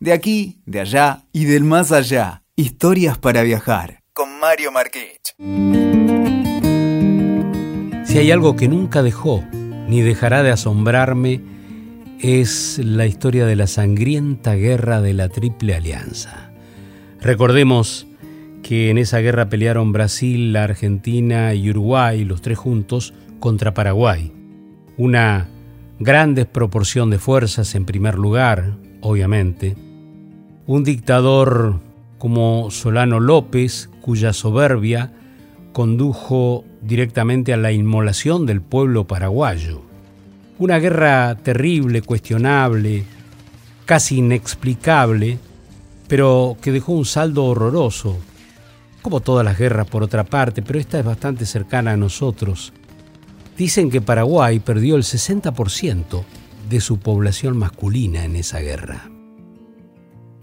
De aquí, de allá y del más allá. Historias para viajar. Con Mario Marquich. Si hay algo que nunca dejó ni dejará de asombrarme, es la historia de la sangrienta guerra de la Triple Alianza. Recordemos que en esa guerra pelearon Brasil, la Argentina y Uruguay, los tres juntos, contra Paraguay. Una gran desproporción de fuerzas en primer lugar, obviamente. Un dictador como Solano López, cuya soberbia condujo directamente a la inmolación del pueblo paraguayo. Una guerra terrible, cuestionable, casi inexplicable, pero que dejó un saldo horroroso, como todas las guerras por otra parte, pero esta es bastante cercana a nosotros. Dicen que Paraguay perdió el 60% de su población masculina en esa guerra.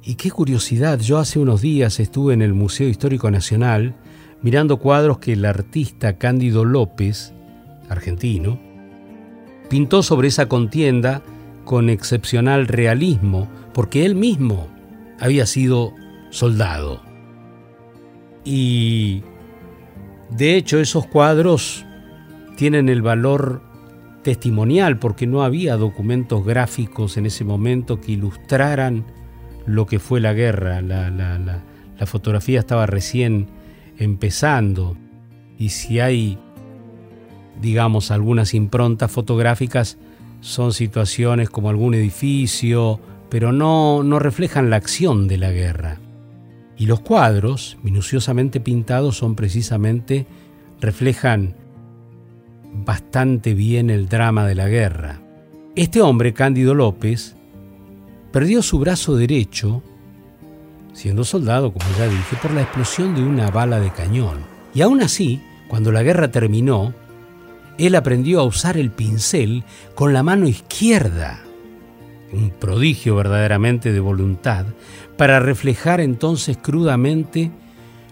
Y qué curiosidad, yo hace unos días estuve en el Museo Histórico Nacional mirando cuadros que el artista Cándido López, argentino, pintó sobre esa contienda con excepcional realismo, porque él mismo había sido soldado. Y de hecho esos cuadros tienen el valor testimonial porque no había documentos gráficos en ese momento que ilustraran lo que fue la guerra. La, la fotografía estaba recién empezando y si hay, digamos, algunas improntas fotográficas, son situaciones como algún edificio, pero no, no reflejan la acción de la guerra. Y los cuadros, minuciosamente pintados, son precisamente, reflejan bastante bien el drama de la guerra. Este hombre, Cándido López, perdió su brazo derecho siendo soldado, como ya dije, por la explosión de una bala de cañón. Y aún así, cuando la guerra terminó, él aprendió a usar el pincel con la mano izquierda, un prodigio verdaderamente de voluntad, para reflejar entonces crudamente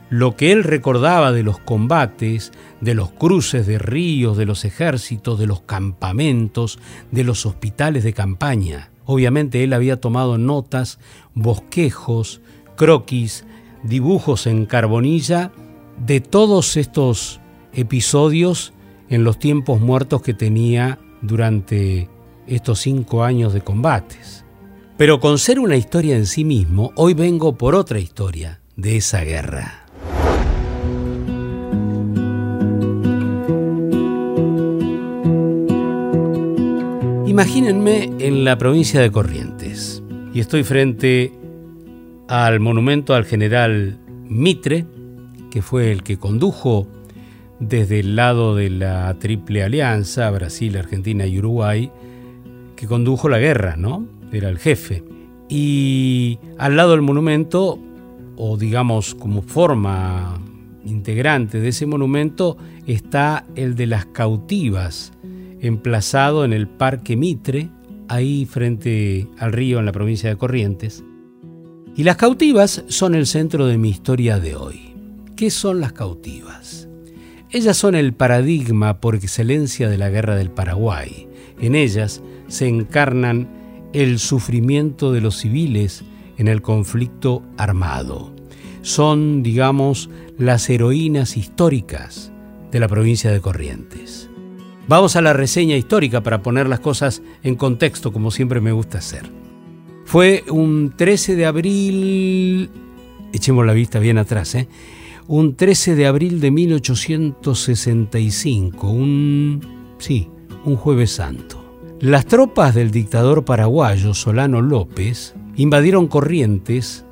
lo que él recordaba de los combates, de los cruces de ríos, de los ejércitos, de los campamentos, de los hospitales de campaña. Obviamente él había tomado notas, bosquejos, croquis, dibujos en carbonilla de todos estos episodios en los tiempos muertos que tenía durante estos cinco años de combates. Pero con ser una historia en sí mismo, hoy vengo por otra historia de esa guerra. Imagínense en la provincia de Corrientes y estoy frente al monumento al general Mitre, que fue el que condujo desde el lado de la Triple Alianza, Brasil, Argentina y Uruguay, que condujo la guerra, ¿no? Era el jefe. Y al lado del monumento, o digamos como forma integrante de ese monumento, está el de las cautivas, emplazado en el Parque Mitre, ahí frente al río en la provincia de Corrientes. Y las cautivas son el centro de mi historia de hoy. ¿Qué son las cautivas? Ellas son el paradigma por excelencia de la guerra del Paraguay. En ellas se encarnan el sufrimiento de los civiles en el conflicto armado. Son, digamos, las heroínas históricas de la provincia de Corrientes. Vamos a la reseña histórica para poner las cosas en contexto, como siempre me gusta hacer. Fue un 13 de abril, echemos la vista bien atrás, ¿eh? un 13 de abril de 1865, un, sí, un jueves santo. Las tropas del dictador paraguayo Solano López invadieron Corrientes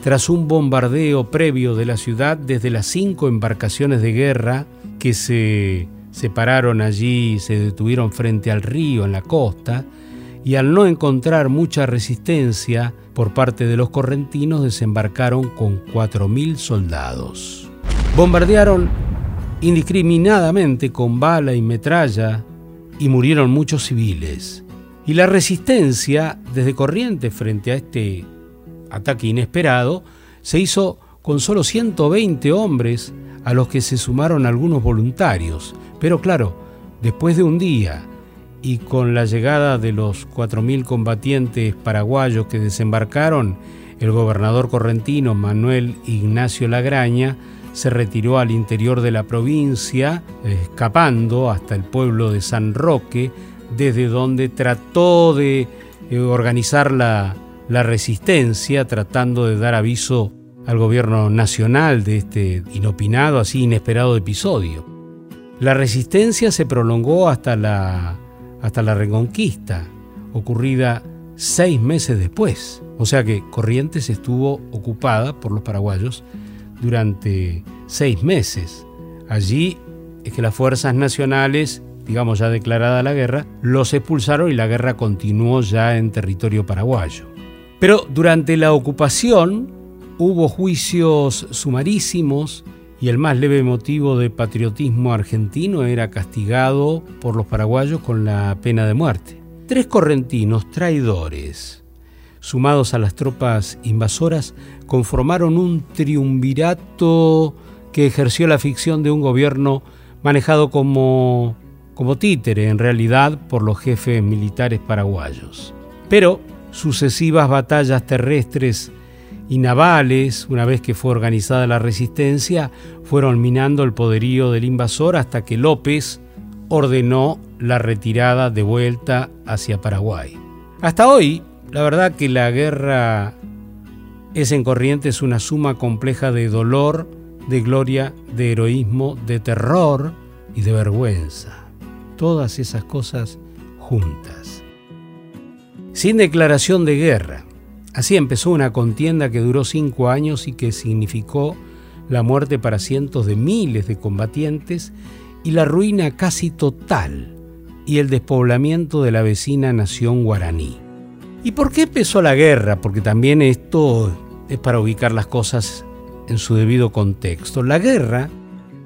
tras un bombardeo previo de la ciudad desde las cinco embarcaciones de guerra que se separaron allí y se detuvieron frente al río en la costa, y al no encontrar mucha resistencia por parte de los correntinos desembarcaron con 4.000 soldados. Bombardearon indiscriminadamente con bala y metralla y murieron muchos civiles. Y la resistencia desde Corrientes frente a este ataque inesperado se hizo con solo 120 hombres a los que se sumaron algunos voluntarios. Pero claro, después de un día y con la llegada de los 4.000 combatientes paraguayos que desembarcaron, el gobernador correntino Manuel Ignacio Lagraña se retiró al interior de la provincia, escapando hasta el pueblo de San Roque, desde donde trató de eh, organizar la, la resistencia, tratando de dar aviso al gobierno nacional de este inopinado, así inesperado episodio. La resistencia se prolongó hasta la, hasta la reconquista, ocurrida seis meses después. O sea que Corrientes estuvo ocupada por los paraguayos durante seis meses. Allí es que las fuerzas nacionales, digamos ya declarada la guerra, los expulsaron y la guerra continuó ya en territorio paraguayo. Pero durante la ocupación hubo juicios sumarísimos y el más leve motivo de patriotismo argentino era castigado por los paraguayos con la pena de muerte. Tres correntinos traidores, sumados a las tropas invasoras, conformaron un triunvirato que ejerció la ficción de un gobierno manejado como, como títere en realidad por los jefes militares paraguayos. Pero sucesivas batallas terrestres y navales, una vez que fue organizada la resistencia, fueron minando el poderío del invasor hasta que López ordenó la retirada de vuelta hacia Paraguay. Hasta hoy, la verdad que la guerra es en Corrientes una suma compleja de dolor, de gloria, de heroísmo, de terror y de vergüenza. Todas esas cosas juntas. Sin declaración de guerra, Así empezó una contienda que duró cinco años y que significó la muerte para cientos de miles de combatientes y la ruina casi total y el despoblamiento de la vecina nación guaraní. ¿Y por qué empezó la guerra? Porque también esto es para ubicar las cosas en su debido contexto. La guerra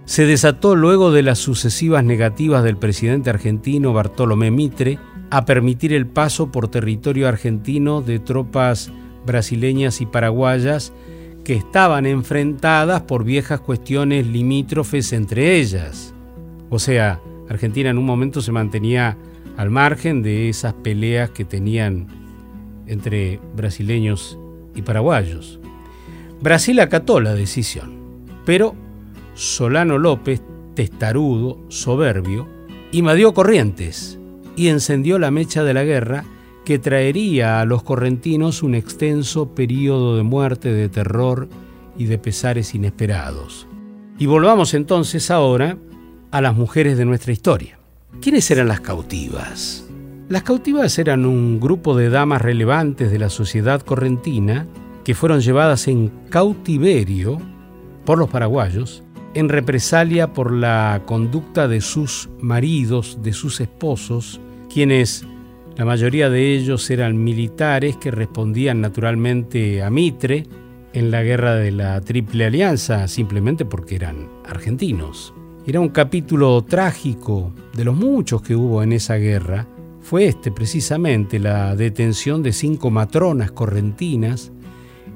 se desató luego de las sucesivas negativas del presidente argentino Bartolomé Mitre a permitir el paso por territorio argentino de tropas brasileñas y paraguayas que estaban enfrentadas por viejas cuestiones limítrofes entre ellas. O sea, Argentina en un momento se mantenía al margen de esas peleas que tenían entre brasileños y paraguayos. Brasil acató la decisión, pero Solano López, testarudo, soberbio, invadió Corrientes y encendió la mecha de la guerra que traería a los correntinos un extenso periodo de muerte, de terror y de pesares inesperados. Y volvamos entonces ahora a las mujeres de nuestra historia. ¿Quiénes eran las cautivas? Las cautivas eran un grupo de damas relevantes de la sociedad correntina que fueron llevadas en cautiverio por los paraguayos en represalia por la conducta de sus maridos, de sus esposos, quienes la mayoría de ellos eran militares que respondían naturalmente a Mitre en la guerra de la Triple Alianza, simplemente porque eran argentinos. Era un capítulo trágico de los muchos que hubo en esa guerra. Fue este precisamente la detención de cinco matronas correntinas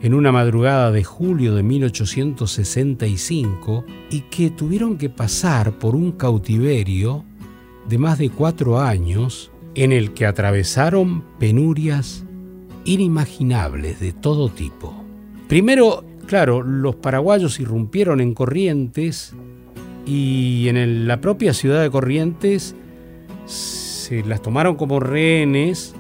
en una madrugada de julio de 1865 y que tuvieron que pasar por un cautiverio de más de cuatro años en el que atravesaron penurias inimaginables de todo tipo. Primero, claro, los paraguayos irrumpieron en Corrientes y en la propia ciudad de Corrientes se las tomaron como rehenes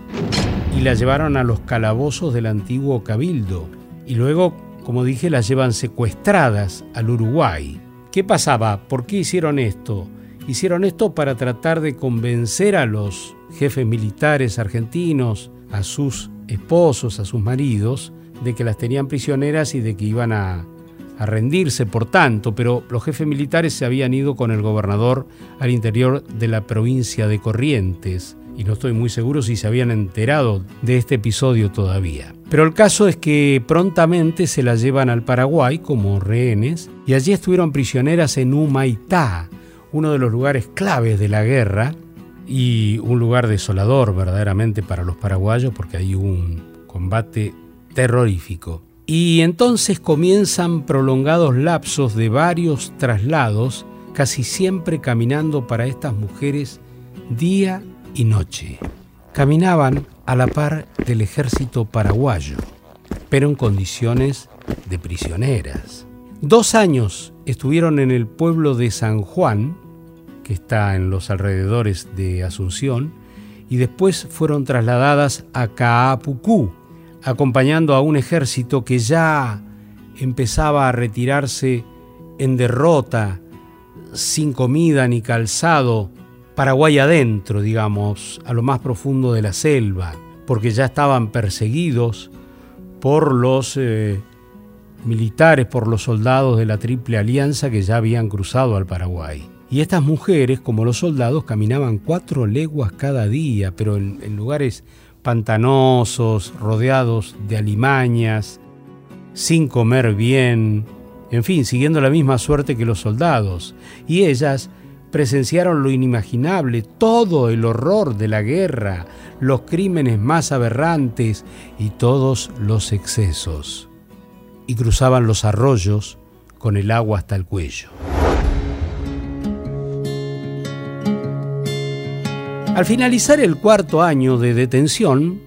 y las llevaron a los calabozos del antiguo cabildo. Y luego, como dije, las llevan secuestradas al Uruguay. ¿Qué pasaba? ¿Por qué hicieron esto? Hicieron esto para tratar de convencer a los jefes militares argentinos, a sus esposos, a sus maridos, de que las tenían prisioneras y de que iban a, rendirse, por tanto, pero los jefes militares se habían ido con el gobernador al interior de la provincia de Corrientes, y no estoy muy seguro si se habían enterado de este episodio todavía. Pero el caso es que prontamente se las llevan al Paraguay como rehenes, y allí estuvieron prisioneras en Humaitá, uno de los lugares claves de la guerra, y un lugar desolador verdaderamente para los paraguayos porque hay un combate terrorífico. Y entonces comienzan prolongados lapsos de varios traslados, casi siempre caminando para estas mujeres día y noche. Caminaban a la par del ejército paraguayo, pero en condiciones de prisioneras. Dos años estuvieron en el pueblo de San Juan, que está en los alrededores de Asunción, y después fueron trasladadas a Caapucú, acompañando a un ejército que ya empezaba a retirarse en derrota, sin comida ni calzado, Paraguay adentro, digamos, a lo más profundo de la selva, porque ya estaban perseguidos por los eh, militares, por los soldados de la Triple Alianza que ya habían cruzado al Paraguay. Y estas mujeres, como los soldados, caminaban cuatro leguas cada día, pero en, lugares pantanosos, rodeados de alimañas, sin comer bien, en fin, siguiendo la misma suerte que los soldados. Y ellas presenciaron lo inimaginable, todo el horror de la guerra, los crímenes más aberrantes y todos los excesos. Y cruzaban los arroyos con el agua hasta el cuello. Al finalizar el cuarto año de detención,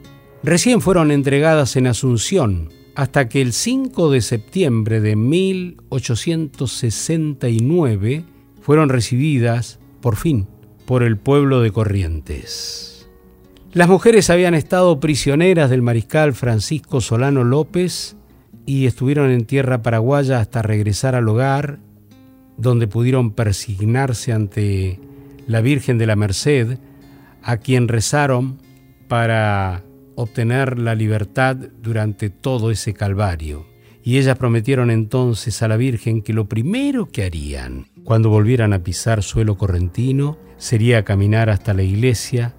recién fueron entregadas en Asunción, hasta que el 5 de septiembre de 1869 fueron recibidas, por fin, por el pueblo de Corrientes. Las mujeres habían estado prisioneras del mariscal Francisco Solano López y estuvieron en tierra paraguaya hasta regresar al hogar, donde pudieron persignarse ante la Virgen de la Merced, a quien rezaron para obtener la libertad durante todo ese calvario. Y ellas prometieron entonces a la Virgen que lo primero que harían cuando volvieran a pisar suelo correntino sería caminar hasta la iglesia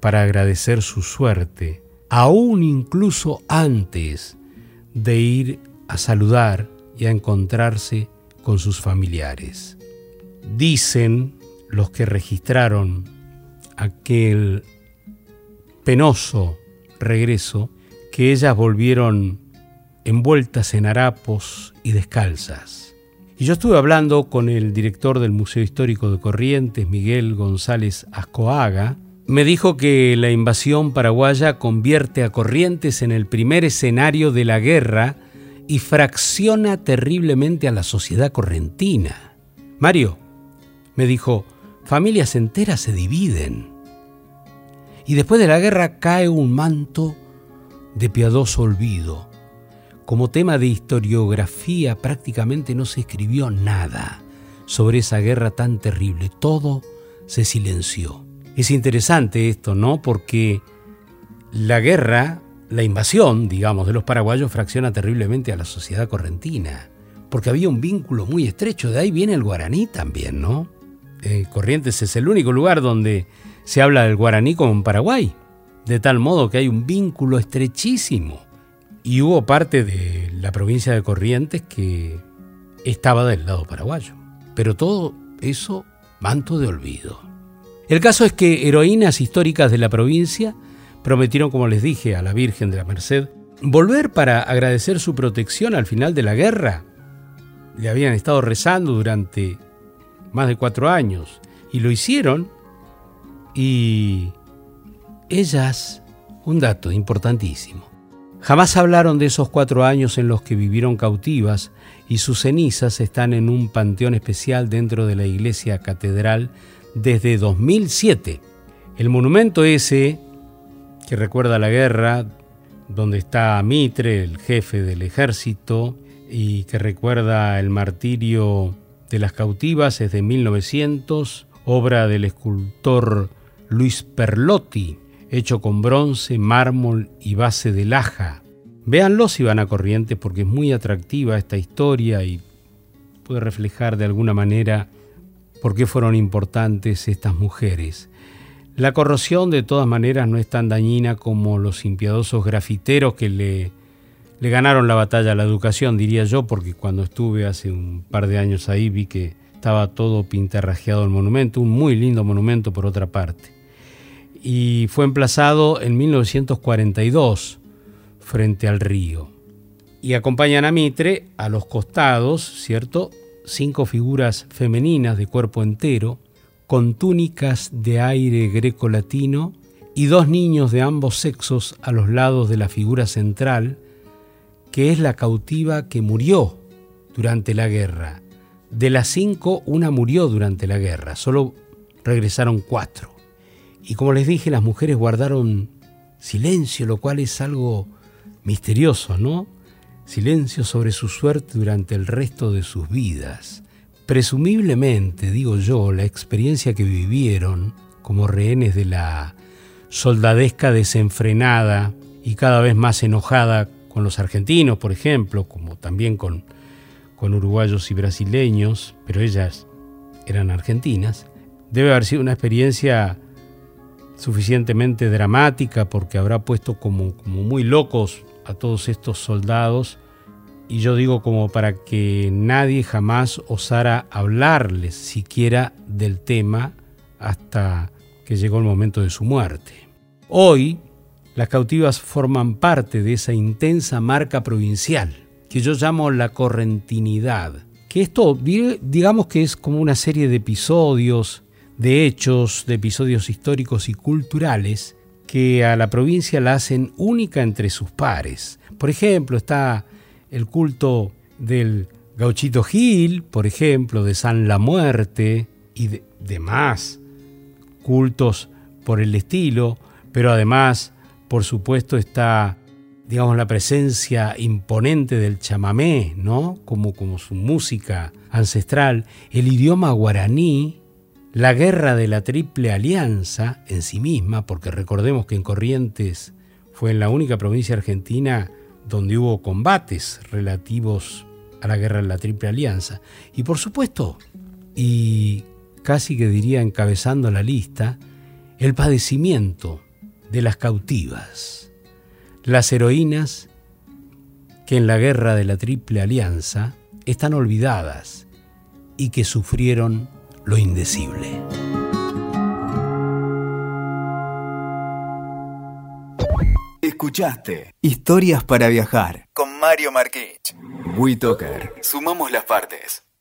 para agradecer su suerte, aún incluso antes de ir a saludar y a encontrarse con sus familiares. Dicen los que registraron aquel penoso regreso que ellas volvieron envueltas en harapos y descalzas. Y yo estuve hablando con el director del Museo Histórico de Corrientes, Miguel González Ascoaga, me dijo que la invasión paraguaya convierte a Corrientes en el primer escenario de la guerra y fracciona terriblemente a la sociedad correntina. Mario, me dijo, familias enteras se dividen. Y después de la guerra cae un manto de piadoso olvido. Como tema de historiografía prácticamente no se escribió nada sobre esa guerra tan terrible. Todo se silenció. Es interesante esto, ¿no? Porque la guerra, la invasión, digamos, de los paraguayos fracciona terriblemente a la sociedad correntina. Porque había un vínculo muy estrecho. De ahí viene el guaraní también, ¿no? Eh, Corrientes es el único lugar donde se habla del guaraní como en Paraguay, de tal modo que hay un vínculo estrechísimo. Y hubo parte de la provincia de Corrientes que estaba del lado paraguayo. Pero todo eso manto de olvido. El caso es que heroínas históricas de la provincia prometieron, como les dije, a la Virgen de la Merced, volver para agradecer su protección al final de la guerra. Le habían estado rezando durante más de cuatro años. Y lo hicieron. Y ellas, un dato importantísimo, jamás hablaron de esos cuatro años en los que vivieron cautivas y sus cenizas están en un panteón especial dentro de la iglesia catedral desde 2007. El monumento ese, que recuerda la guerra, donde está Mitre, el jefe del ejército, y que recuerda el martirio de las cautivas, es de 1900, obra del escultor Luis Perlotti, hecho con bronce, mármol y base de laja. Véanlo si van a Corrientes porque es muy atractiva esta historia y puede reflejar de alguna manera por qué fueron importantes estas mujeres. La corrosión de todas maneras no es tan dañina como los impiedosos grafiteros que le, le ganaron la batalla a la educación, diría yo, porque cuando estuve hace un par de años ahí vi que estaba todo pintarrajeado el monumento, un muy lindo monumento por otra parte y fue emplazado en 1942 frente al río. Y acompañan a Mitre a los costados, ¿cierto? Cinco figuras femeninas de cuerpo entero, con túnicas de aire greco-latino y dos niños de ambos sexos a los lados de la figura central, que es la cautiva que murió durante la guerra. De las cinco, una murió durante la guerra, solo regresaron cuatro. Y como les dije, las mujeres guardaron silencio, lo cual es algo misterioso, ¿no? Silencio sobre su suerte durante el resto de sus vidas. Presumiblemente, digo yo, la experiencia que vivieron como rehenes de la soldadesca desenfrenada y cada vez más enojada con los argentinos, por ejemplo, como también con, con uruguayos y brasileños, pero ellas eran argentinas, debe haber sido una experiencia suficientemente dramática porque habrá puesto como, como muy locos a todos estos soldados y yo digo como para que nadie jamás osara hablarles siquiera del tema hasta que llegó el momento de su muerte. Hoy, las cautivas forman parte de esa intensa marca provincial que yo llamo la correntinidad, que esto digamos que es como una serie de episodios, de hechos, de episodios históricos y culturales que a la provincia la hacen única entre sus pares. Por ejemplo, está el culto del Gauchito Gil, por ejemplo, de San La Muerte y demás cultos por el estilo, pero además, por supuesto, está, digamos, la presencia imponente del chamamé, ¿no? Como, como su música ancestral, el idioma guaraní, la guerra de la Triple Alianza en sí misma, porque recordemos que en Corrientes fue en la única provincia argentina donde hubo combates relativos a la guerra de la Triple Alianza. Y por supuesto, y casi que diría encabezando la lista, el padecimiento de las cautivas, las heroínas que en la guerra de la Triple Alianza están olvidadas y que sufrieron lo indecible. Escuchaste Historias para viajar con Mario Marquich. WeToker. Sumamos las partes.